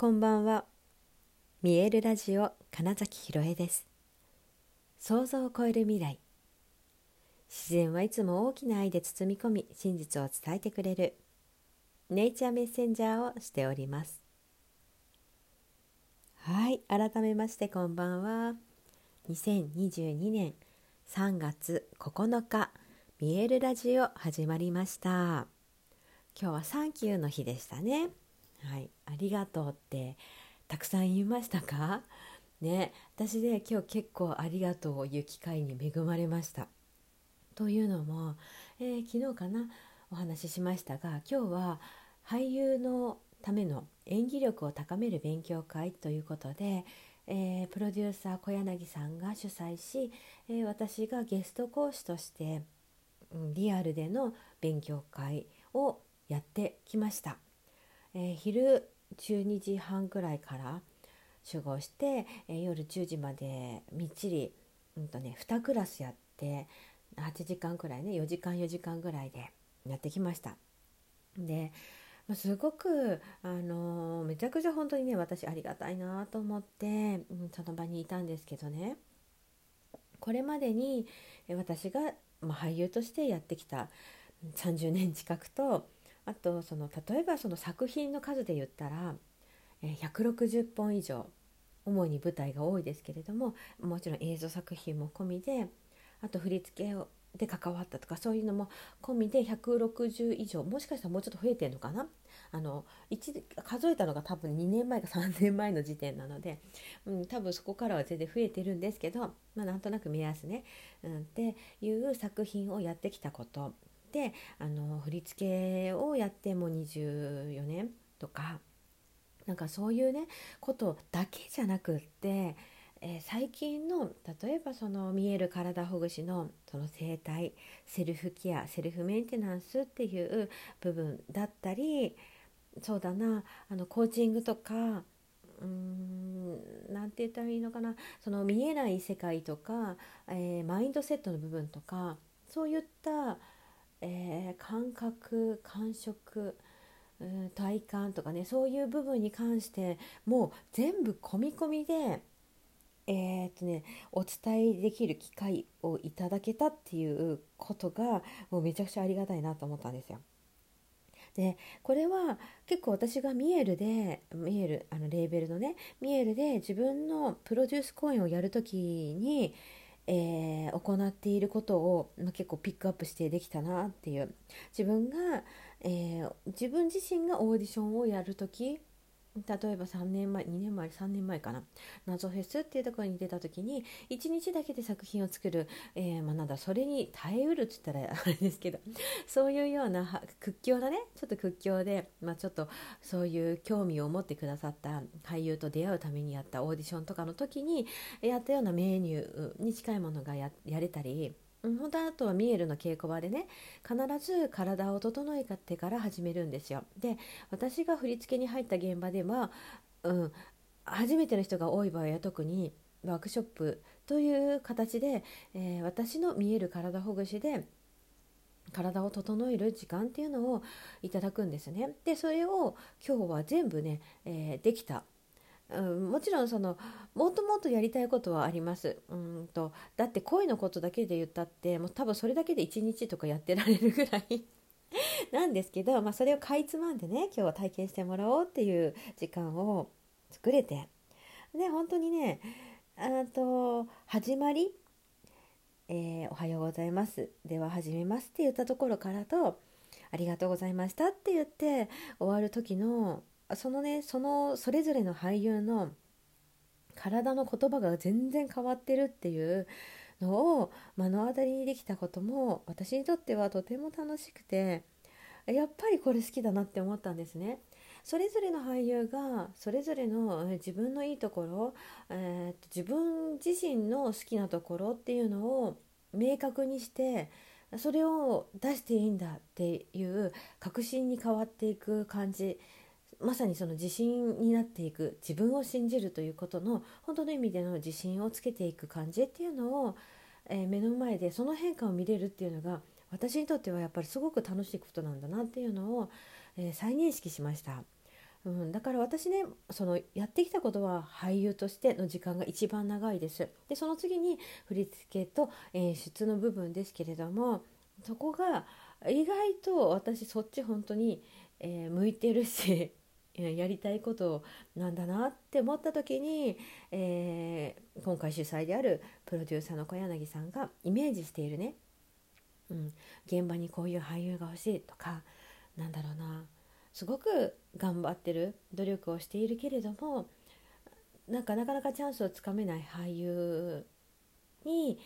こんばんは。見えるラジオ金崎ひろえです。想像を超える未来。自然はいつも大きな愛で包み込み真実を伝えてくれる。ネイチャーメッセンジャーをしております。はい改めましてこんばんは。2022年3月9日見えるラジオ始まりました。今日はサンキューの日でしたね。はい、ありがとうってたくさん言いましたか？ね、私で今日結構ありがとうを言う機会に恵まれました。というのも、えー、昨日かなお話ししましたが今日は俳優のための演技力を高める勉強会ということで、えー、プロデューサー小柳さんが主催し、えー、私がゲスト講師として、うん、リアルでの勉強会をやってきました。えー、昼12時半くらいから集合して、えー、夜10時までみっちり、うんとね、2クラスやって8時間くらいね4時間4時間ぐらいでやってきました。で、すごく、あのー、めちゃくちゃ本当にね私ありがたいなと思って、うん、その場にいたんですけどねこれまでに私が、まあ、俳優としてやってきた30年近くとあとその例えばその作品の数で言ったら160本以上主に舞台が多いですけれどももちろん映像作品も込みであと振り付けをで関わったとかそういうのも込みで160以上もしかしたらもうちょっと増えてるのかな？あの1数えたのが多分2年前か3年前の時点なので、うん、多分そこからは全然増えてるんですけど、まあ、なんとなく目安ね、うん、っていう作品をやってきたこと。であの振り付けをやってもう24年とかなんかそういうねことだけじゃなくって、えー、最近の例えばその見える体ほぐしのその整体セルフケアセルフメンテナンスっていう部分だったりそうだなあのコーチングとかうーん何て言ったらいいのかなその見えない世界とか、えー、マインドセットの部分とかそういったえー、感覚感触体感とかねそういう部分に関してもう全部込み込みで、えー、っとね、お伝えできる機会をいただけたっていうことがもうめちゃくちゃありがたいなと思ったんですよ。でこれは結構私がミエルでミエルあのレーベルのねミエルで自分のプロデュース公演をやる時にえー、行っていることを、まあ、結構ピックアップしてできたなっていう。自分が、えー、自分自身がオーディションをやる時例えば3年前2年前3年前かな。謎フェスっていうところに出た時に1日だけで作品を作る、えー、まあ、なんだそれに耐えうるっつったらあれですけどそういうような屈強だねちょっと屈強で、まあ、ちょっとそういう興味を持ってくださった俳優と出会うためにやったオーディションとかの時にやったようなメニューに近いものがやれたり本当あとはミエルの稽古場でね必ず体を整えてから始めるんですよ。で私が振り付けに入った現場では、うん、初めての人が多い場合は特にワークショップという形で、えー、私の見える体ほぐしで体を整える時間っていうのをいただくんですね。でそれを今日は全部ね、えー、できたうん、もちろんそのもっともっとやりたいことはあります。うんとだって恋のことだけで言ったってもう多分それだけで1日とかやってられるぐらい。なんですけど、まあ、それをかいつまんでね今日は体験してもらおうっていう時間を作れて。で本当にねあと始まり、えー、おはようございます」では始めますって言ったところからと「ありがとうございました」って言って終わる時のそのねそのそれぞれの俳優の体の言葉が全然変わってるっていうのを目の当たりにできたことも私にとってはとても楽しくてやっぱりこれ好きだなって思ったんですね。それぞれの俳優がそれぞれの自分のいいところ、えー、自分自身の好きなところっていうのを明確にしてそれを出していいんだっていう確信に変わっていく感じまさにその自信になっていく自分を信じるということの本当の意味での自信をつけていく感じっていうのを、えー、目の前でその変化を見れるっていうのが私にとってはやっぱりすごく楽しいことなんだなっていうのを、えー、再認識しました。うん、だから私ねそのやってきたことは俳優としての時間が一番長いです。でその次に振り付けと演出の部分ですけれどもそこが意外と私そっち本当に、えー、向いてるしやりたいことなんだなって思った時に、えー、今回主催であるプロデューサーの小柳さんがイメージしているね、うん、現場にこういう俳優が欲しいとかなんだろうな。すごく頑張ってる努力をしているけれどもなんかなかなかチャンスをつかめない俳優に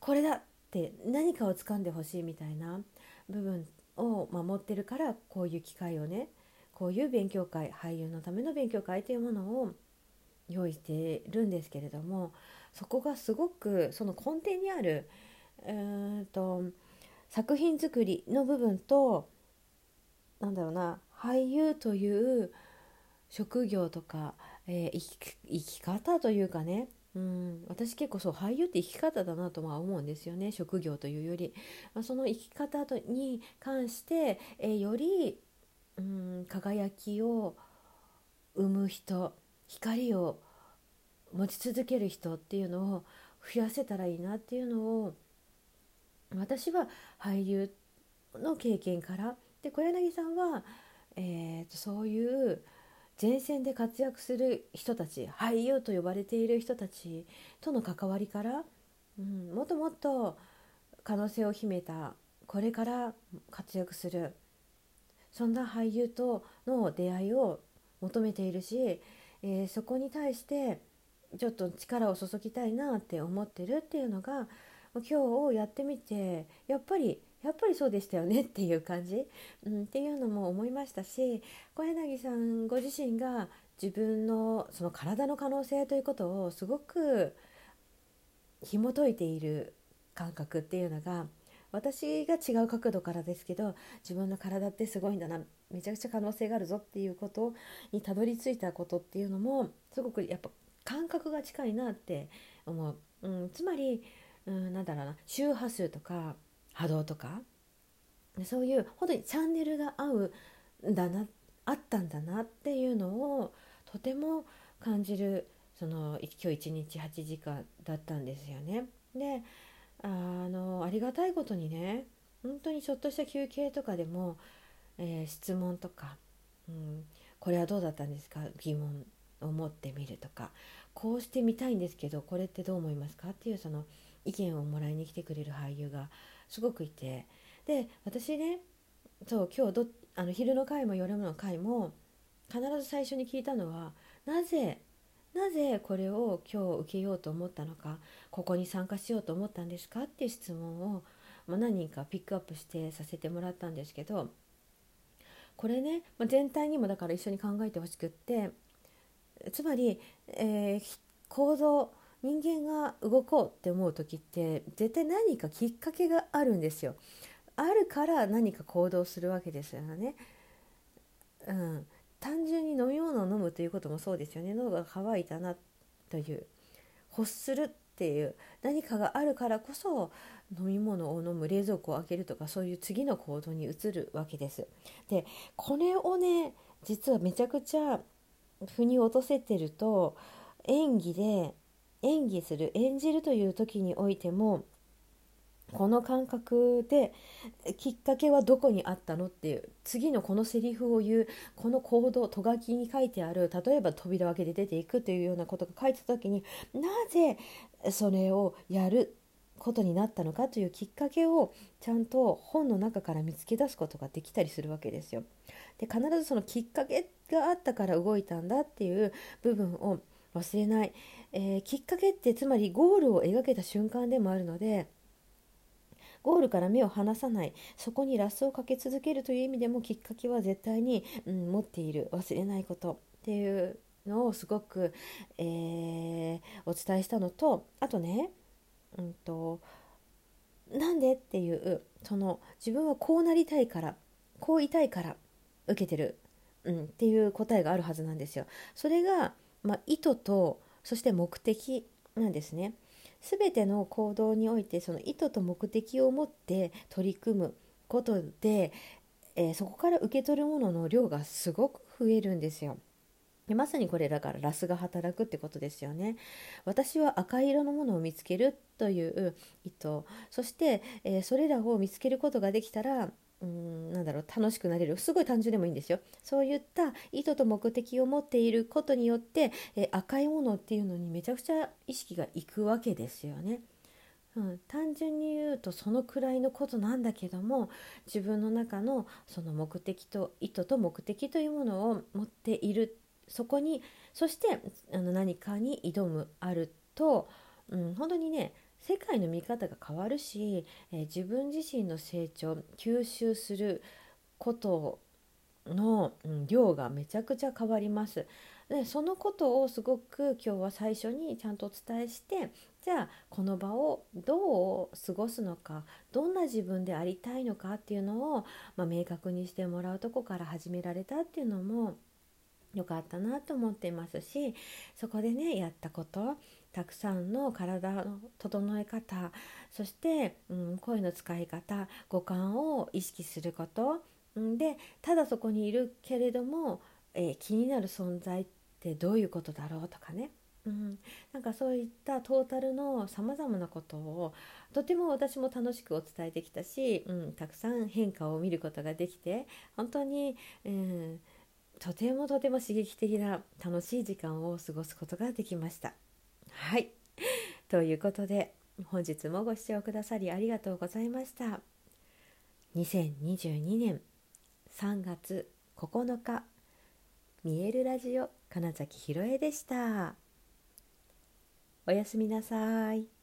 これだって何かをつかんでほしいみたいな部分を守ってるからこういう機会をねこういう勉強会俳優のための勉強会というものを用意しているんですけれどもそこがすごくその根底にあるうんと作品作りの部分となんだろうな俳優という職業とか、えー、生き生き方というかねうん私結構そう俳優って生き方だなとは思うんですよね職業というより、まあ、その生き方とに関して、えー、よりうん輝きを生む人光を持ち続ける人っていうのを増やせたらいいなっていうのを私は俳優の経験からで小柳さんは、えーと、そういう前線で活躍する人たち俳優と呼ばれている人たちとの関わりから、うん、もっともっと可能性を秘めたこれから活躍するそんな俳優との出会いを求めているし、えー、そこに対してちょっと力を注ぎたいなって思ってるっていうのが今日やってみてやっぱりやっぱりそうでしたよねっていう感じ、うん、っていうのも思いましたし小柳さんご自身が自分のその体の可能性ということをすごく紐解いている感覚っていうのが私が違う角度からですけど自分の体ってすごいんだなめちゃくちゃ可能性があるぞっていうことにたどり着いたことっていうのもすごくやっぱ感覚が近いなって思う、うん、つまり、うん、なんだろうな周波数とか波動とかそういう本当にチャンネルが合うんだなあったんだなっていうのをとても感じるその今日一日8時間だったんですよね。であのありがたいことにね本当にちょっとした休憩とかでも、えー、質問とか、うん、これはどうだったんですか？疑問を持ってみるとかこうしてみたいんですけどこれってどう思いますか？っていうその意見をもらいに来てくれる俳優がすごくいてで私ねそう今日どあの昼の回も夜の回も必ず最初に聞いたのはなぜなぜこれを今日受けようと思ったのかここに参加しようと思ったんですかっていう質問を、ま、何人かピックアップしてさせてもらったんですけどこれね、ま、全体にもだから一緒に考えてほしくってつまり、えー、行動人間が動こうって思う時って絶対何かきっかけがあるんですよ。あるから何か行動するわけですよね。うん、単純に飲み物を飲むということもそうですよね。喉が渇いたなという。欲するっていう。何かがあるからこそ飲み物を飲む冷蔵庫を開けるとかそういう次の行動に移るわけです。でこれをね実はめちゃくちゃ腑に落とせてると演技で演技する演じるという時においてもこの感覚できっかけはどこにあったのっていう次のこのセリフを言うこの行動とがきに書いてある例えば扉を開けて出ていくというようなことが書いてた時になぜそれをやることになったのかというきっかけをちゃんと本の中から見つけ出すことができたりするわけですよ。で必ずそのきっかけがあったから動いたんだっていう部分を忘れない、えー、きっかけってつまりゴールを描けた瞬間でもあるのでゴールから目を離さないそこにラスをかけ続けるという意味でもきっかけは絶対に、うん、持っている忘れないことっていうのをすごく、えー、お伝えしたのとあとね、うんと、なんでっていうその自分はこうなりたいからこういたいから受けてる、うん、っていう答えがあるはずなんですよ。それがまあ、意図とそして目的なんですね。全ての行動においてその意図と目的を持って取り組むことで、えー、そこから受け取るものの量がすごく増えるんですよ。でまさにこれだからラスが働くってことですよね。私は赤色のものを見つけるという意図そして、えー、それらを見つけることができたらうんなんだろう楽しくなれるすごい単純でもいいんですよそういった意図と目的を持っていることによって、え赤いものっていうのにめちゃくちゃ意識がいくわけですよね。うん、単純に言うとそのくらいのことなんだけども自分の中のその目的と意図と目的というものを持っているそこにそしてあの何かに挑むあると、うん、本当にね世界の見方が変わるし、えー、自分自身の成長吸収することの、量がめちゃくちゃ変わります。でそのことをすごく今日は最初にちゃんとお伝えしてじゃあこの場をどう過ごすのかどんな自分でありたいのかっていうのを、まあ、明確にしてもらうとこから始められたっていうのも良かったなと思っていますしそこでねやったことたくさんの体の整え方そして、うん、声の使い方五感を意識することでただそこにいるけれども、えー、気になる存在ってどういうことだろうとかね、うん、なんかそういったトータルのさまざまなことをとても私も楽しくお伝えできたし、うん、たくさん変化を見ることができて本当に、うんとてもとても刺激的な楽しい時間を過ごすことができました。はいということで本日もご視聴くださりありがとうございました。2022年3月9日見えるラジオ金崎ひろえでした。おやすみなさい。